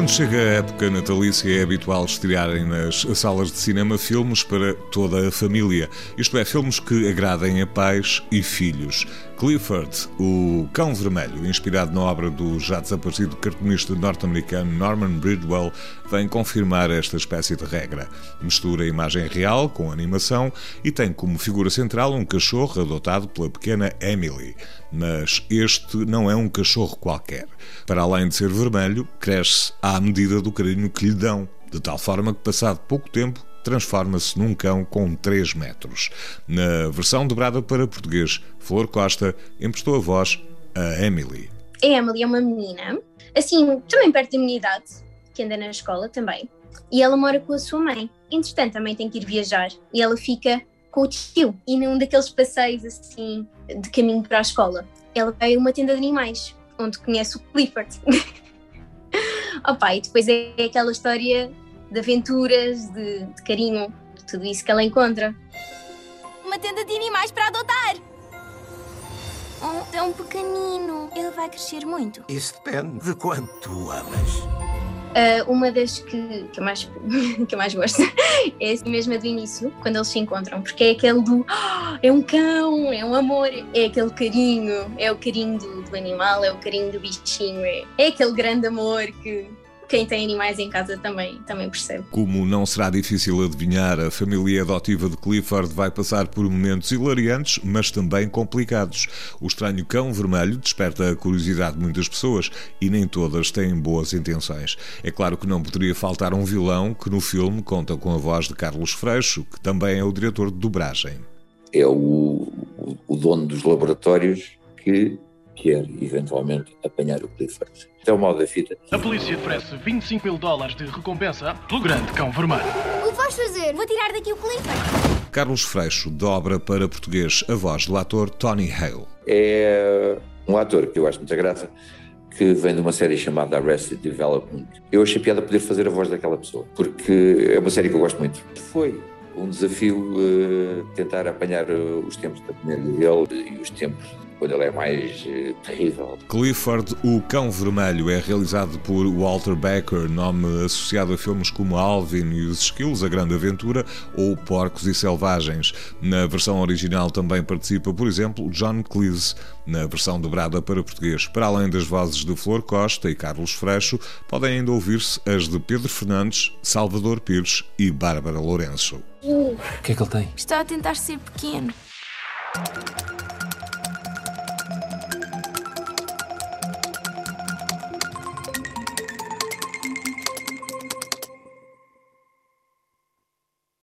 Quando chega a época natalícia, é habitual estrearem nas salas de cinema filmes para toda a família. Isto é, filmes que agradem a pais e filhos. Clifford, o Cão Vermelho, inspirado na obra do já desaparecido cartunista norte-americano Norman Bridwell, vem confirmar esta espécie de regra. Mistura a imagem real com animação e tem como figura central um cachorro adotado pela pequena Emily. Mas este não é um cachorro qualquer. Para além de ser vermelho, cresce à medida do carinho que lhe dão, de tal forma que, passado pouco tempo, transforma-se num cão com 3 metros. Na versão dobrada para português, Flor Costa emprestou a voz a Emily. A Emily é uma menina, assim, também perto da minha idade, que anda na escola também, e ela mora com a sua mãe. Entretanto, também tem que ir viajar e ela fica com o tio e num daqueles passeios assim de caminho para a escola. Ela vai a uma tenda de animais, onde conhece o Clifford. Opa, e depois é aquela história de aventuras, de, de carinho, de tudo isso que ela encontra. Uma tenda de animais para adotar! Um tão pequenino. Ele vai crescer muito. Isso depende de quanto tu amas. Uh, uma das que, que, eu mais, que eu mais gosto é mesmo a do início, quando eles se encontram, porque é aquele do oh, é um cão, é um amor, é aquele carinho, é o carinho do, do animal, é o carinho do bichinho, é, é aquele grande amor que, quem tem animais em casa também, também percebe. Como não será difícil adivinhar, a família adotiva de Clifford vai passar por momentos hilariantes, mas também complicados. O estranho cão vermelho desperta a curiosidade de muitas pessoas e nem todas têm boas intenções. É claro que não poderia faltar um vilão que no filme conta com a voz de Carlos Freixo, que também é o diretor de dobragem. É o, o dono dos laboratórios que quer eventualmente apanhar o Clifford. Então, é o mal da fita. A polícia oferece 25 mil dólares de recompensa pelo grande cão vermelho. O que vais fazer? Vou tirar daqui o Clifford. Carlos Freixo dobra para português a voz do ator Tony Hale. É um ator que eu acho muita graça, que vem de uma série chamada Arrested Development. Eu achei piada poder fazer a voz daquela pessoa, porque é uma série que eu gosto muito. Foi um desafio uh, tentar apanhar uh, os tempos da comédia dele e os tempos quando ele é mais uh, terrível. Clifford, o Cão Vermelho, é realizado por Walter Becker, nome associado a filmes como Alvin e os Esquilos, A Grande Aventura ou Porcos e Selvagens. Na versão original também participa, por exemplo, John Cleese, na versão dobrada para português. Para além das vozes de Flor Costa e Carlos Freixo, podem ainda ouvir-se as de Pedro Fernandes, Salvador Pires e Bárbara Lourenço. O que é que ele tem? Está a tentar ser pequeno.